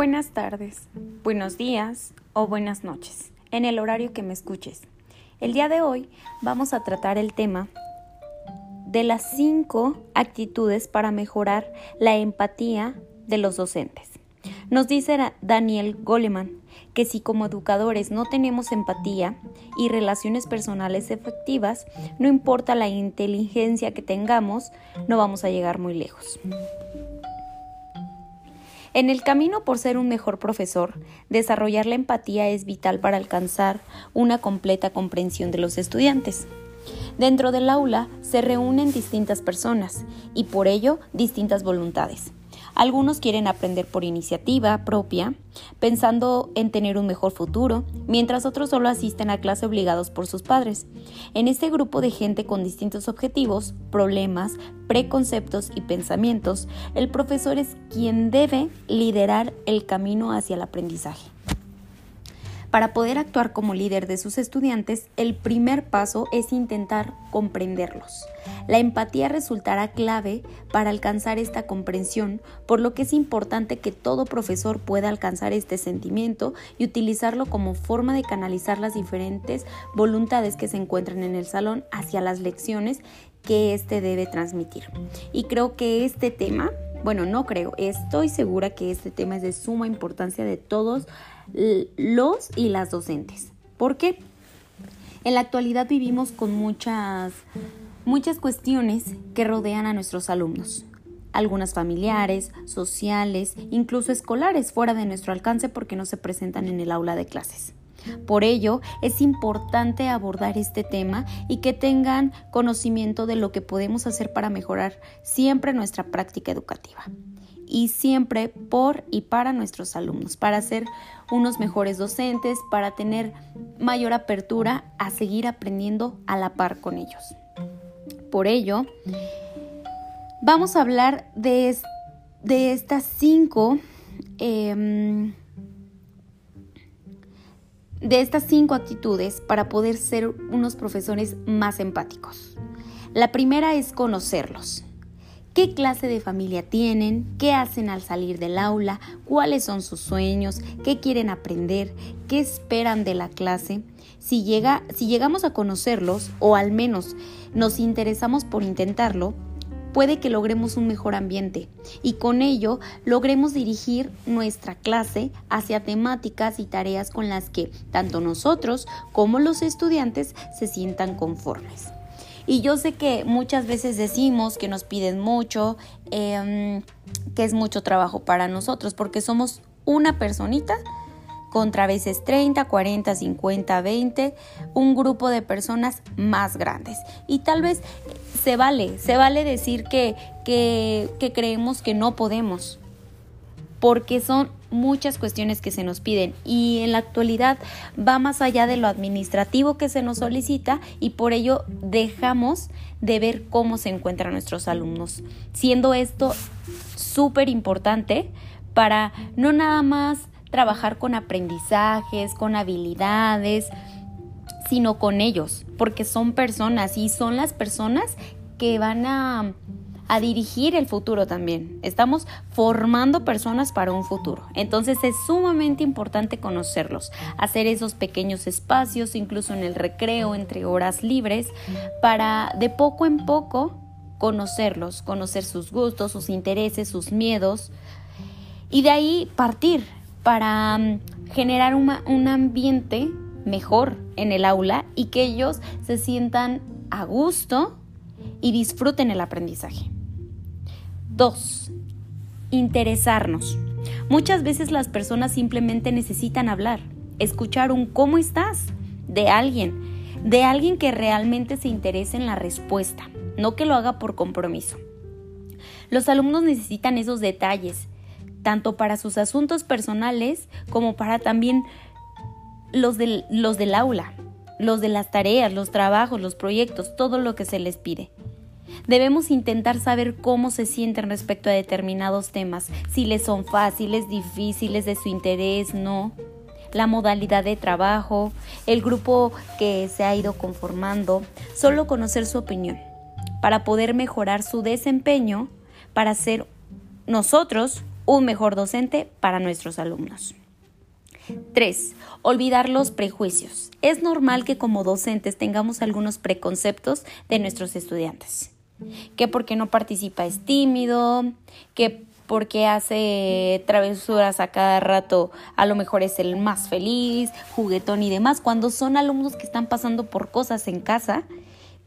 Buenas tardes, buenos días o buenas noches, en el horario que me escuches. El día de hoy vamos a tratar el tema de las cinco actitudes para mejorar la empatía de los docentes. Nos dice Daniel Goleman que si como educadores no tenemos empatía y relaciones personales efectivas, no importa la inteligencia que tengamos, no vamos a llegar muy lejos. En el camino por ser un mejor profesor, desarrollar la empatía es vital para alcanzar una completa comprensión de los estudiantes. Dentro del aula se reúnen distintas personas y por ello distintas voluntades. Algunos quieren aprender por iniciativa propia, pensando en tener un mejor futuro, mientras otros solo asisten a clase obligados por sus padres. En este grupo de gente con distintos objetivos, problemas, preconceptos y pensamientos, el profesor es quien debe liderar el camino hacia el aprendizaje. Para poder actuar como líder de sus estudiantes, el primer paso es intentar comprenderlos. La empatía resultará clave para alcanzar esta comprensión, por lo que es importante que todo profesor pueda alcanzar este sentimiento y utilizarlo como forma de canalizar las diferentes voluntades que se encuentran en el salón hacia las lecciones que éste debe transmitir. Y creo que este tema bueno, no creo, estoy segura que este tema es de suma importancia de todos los y las docentes. ¿Por qué? En la actualidad vivimos con muchas, muchas cuestiones que rodean a nuestros alumnos. Algunas familiares, sociales, incluso escolares fuera de nuestro alcance porque no se presentan en el aula de clases. Por ello, es importante abordar este tema y que tengan conocimiento de lo que podemos hacer para mejorar siempre nuestra práctica educativa y siempre por y para nuestros alumnos, para ser unos mejores docentes, para tener mayor apertura a seguir aprendiendo a la par con ellos. Por ello, vamos a hablar de, de estas cinco em, de estas cinco actitudes para poder ser unos profesores más empáticos. La primera es conocerlos. ¿Qué clase de familia tienen? ¿Qué hacen al salir del aula? ¿Cuáles son sus sueños? ¿Qué quieren aprender? ¿Qué esperan de la clase? Si, llega, si llegamos a conocerlos, o al menos nos interesamos por intentarlo, puede que logremos un mejor ambiente y con ello logremos dirigir nuestra clase hacia temáticas y tareas con las que tanto nosotros como los estudiantes se sientan conformes. Y yo sé que muchas veces decimos que nos piden mucho, em, que es mucho trabajo para nosotros, porque somos una personita contra veces 30, 40, 50, 20, un grupo de personas más grandes. Y tal vez se vale, se vale decir que, que, que creemos que no podemos, porque son muchas cuestiones que se nos piden y en la actualidad va más allá de lo administrativo que se nos solicita y por ello dejamos de ver cómo se encuentran nuestros alumnos, siendo esto súper importante para no nada más trabajar con aprendizajes, con habilidades, sino con ellos, porque son personas y son las personas que van a, dirigir el futuro también. Estamos formando personas para un futuro. Entonces es sumamente importante conocerlos, hacer esos pequeños espacios, incluso en el recreo, entre horas libres, para de poco en poco conocerlos, conocer sus gustos, sus intereses, sus miedos, y de ahí partir para mm, generar un ambiente mejor en el aula y que ellos se sientan a gusto y disfruten el aprendizaje. 2. Interesarnos. Muchas veces las personas simplemente necesitan hablar, escuchar un ¿cómo estás? de alguien, de alguien que realmente se interese en la respuesta, no que lo haga por compromiso. Los alumnos necesitan esos detalles, tanto para sus asuntos personales como para también los del, los del aula, los de las tareas, los trabajos, los proyectos, todo lo que se les pide. Debemos intentar saber cómo se sienten respecto a determinados temas, si les son fáciles, difíciles, de su interés, no, la modalidad de trabajo, el grupo que se ha ido conformando, solo conocer su opinión, para poder mejorar su desempeño, para ser nosotros un mejor docente para nuestros alumnos. 3. Olvidar los prejuicios. Es normal que como docentes tengamos algunos preconceptos de nuestros estudiantes. Que porque no participa es tímido, que porque hace travesuras a cada rato, a lo mejor es el más feliz, juguetón y demás, cuando son alumnos que están pasando por cosas en casa,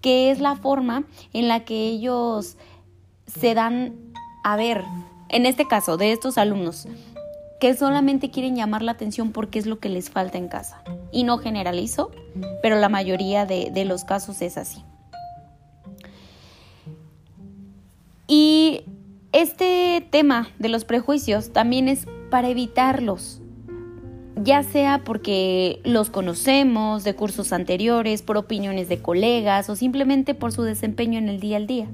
que es la forma en la que ellos se dan a ver, en este caso, de estos alumnos, que solamente quieren llamar la atención porque es lo que les falta en casa. Y no generalizo, pero la mayoría de, los casos es así. Y este tema de los prejuicios también es para evitarlos, ya sea porque los conocemos de cursos anteriores, por opiniones de colegas o simplemente por su desempeño en el día al día.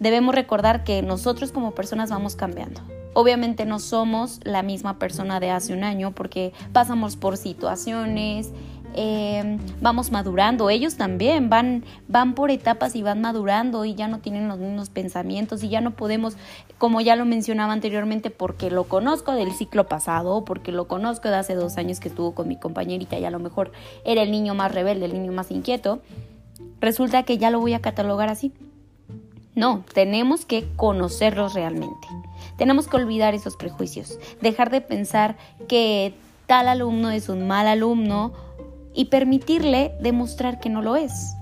Debemos recordar que nosotros como personas vamos cambiando. Obviamente no somos la misma persona de hace un año porque pasamos por situaciones, eh, vamos madurando, ellos también van, van por etapas y van madurando y ya no tienen los mismos pensamientos y ya no podemos, como ya lo mencionaba anteriormente, porque lo conozco del ciclo pasado, porque lo conozco de hace dos años que estuvo con mi compañerita y a lo mejor era el niño más rebelde, el niño más inquieto, resulta que ya lo voy a catalogar así. No, tenemos que conocerlos realmente. Tenemos que olvidar esos prejuicios, dejar de pensar que tal alumno es un mal alumno y permitirle demostrar que no lo es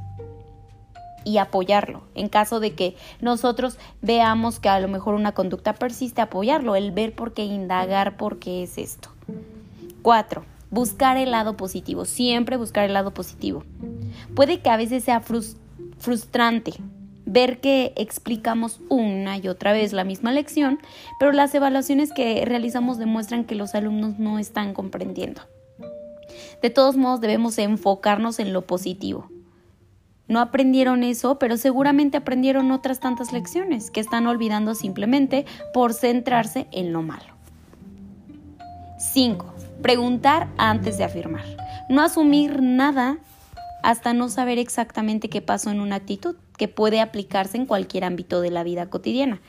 y apoyarlo. En caso de que nosotros veamos que a lo mejor una conducta persiste, apoyarlo, el ver por qué, indagar por qué es esto. Cuatro, buscar el lado positivo, siempre buscar el lado positivo. Puede que a veces sea frustrante ver que explicamos una y otra vez la misma lección, pero las evaluaciones que realizamos demuestran que los alumnos no están comprendiendo. De todos modos, debemos enfocarnos en lo positivo. No aprendieron eso, pero seguramente aprendieron otras tantas lecciones que están olvidando simplemente por centrarse en lo malo. 5. Preguntar antes de afirmar. No asumir nada hasta no saber exactamente qué pasó en una actitud que puede aplicarse en cualquier ámbito de la vida cotidiana,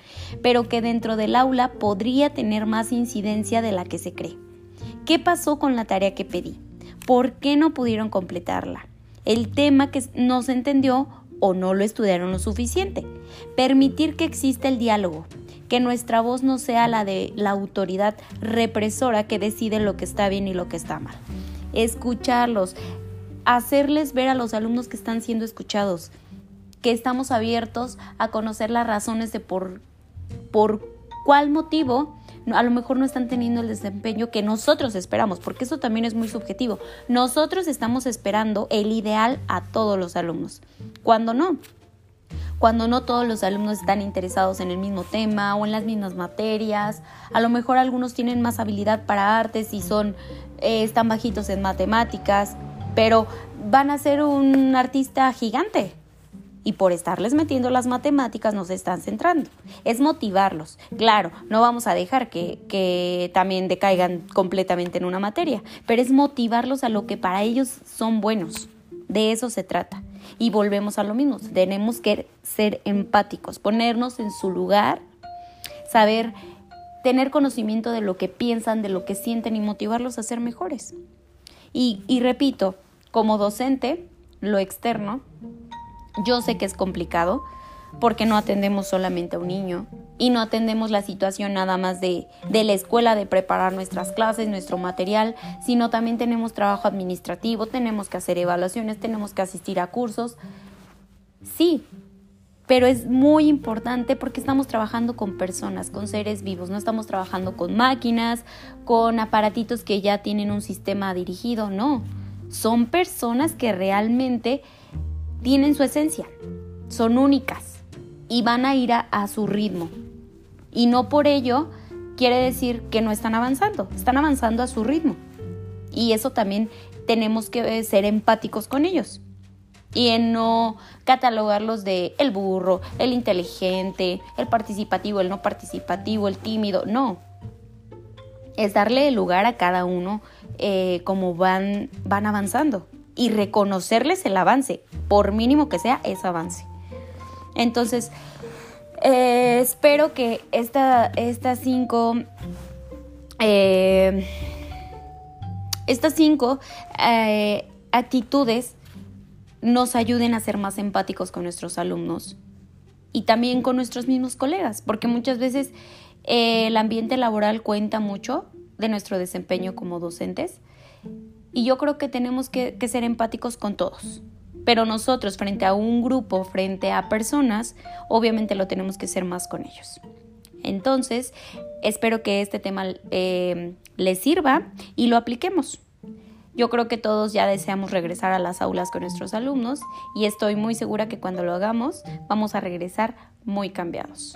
pero que dentro del aula podría tener más incidencia de la que se cree. ¿Qué pasó con la tarea que pedí? ¿Por qué no pudieron completarla? El tema que no se entendió o no lo estudiaron lo suficiente. Permitir que exista el diálogo, que nuestra voz no sea la de la autoridad represora que decide lo que está bien y lo que está mal. Escucharlos, hacerles ver a los alumnos que están siendo escuchados, que estamos abiertos a conocer las razones de por, por cuál motivo a lo mejor no están teniendo el desempeño que nosotros esperamos, porque eso también es muy subjetivo. Nosotros estamos esperando el ideal a todos los alumnos, cuando no. Cuando no todos los alumnos están interesados en el mismo tema o en las mismas materias, a lo mejor algunos tienen más habilidad para artes y son eh, están bajitos en matemáticas, pero van a ser un artista gigante y por estarles metiendo las matemáticas nos están centrando. Es motivarlos. Claro, no vamos a dejar que, que, también decaigan completamente en una materia, pero es motivarlos a lo que para ellos son buenos. De eso se trata. Y volvemos a lo mismo. Tenemos que ser empáticos, ponernos en su lugar, saber tener conocimiento de lo que piensan, de lo que sienten y motivarlos a ser mejores. Y, y repito, como docente, lo externo yo sé que es complicado porque no atendemos solamente a un niño y no atendemos la situación nada más de, de, la escuela, de preparar nuestras clases, nuestro material, sino también tenemos trabajo administrativo, tenemos que hacer evaluaciones, tenemos que asistir a cursos. Sí, pero es muy importante porque estamos trabajando con personas, con seres vivos, no estamos trabajando con máquinas, con aparatitos que ya tienen un sistema dirigido, no. Son personas que realmente tienen su esencia, son únicas y van a ir a, su ritmo. Y no por ello quiere decir que no están avanzando, están avanzando a su ritmo. Y eso también tenemos que ser empáticos con ellos. Y en no catalogarlos de el burro, el inteligente, el participativo, el no participativo, el tímido. No. Es darle lugar a cada uno eh, como van, van avanzando y reconocerles el avance, por mínimo que sea, ese avance. Entonces, Eh, espero que estas cinco... Eh, estas cinco eh, actitudes nos ayuden a ser más empáticos con nuestros alumnos y también con nuestros mismos colegas, porque muchas veces el ambiente laboral cuenta mucho de nuestro desempeño como docentes y yo creo que tenemos que, ser empáticos con todos. Pero nosotros frente a un grupo, frente a personas, obviamente lo tenemos que ser más con ellos. Entonces, espero que este tema eh, les sirva y lo apliquemos. Yo creo que todos ya deseamos regresar a las aulas con nuestros alumnos y estoy muy segura que cuando lo hagamos vamos a regresar muy cambiados.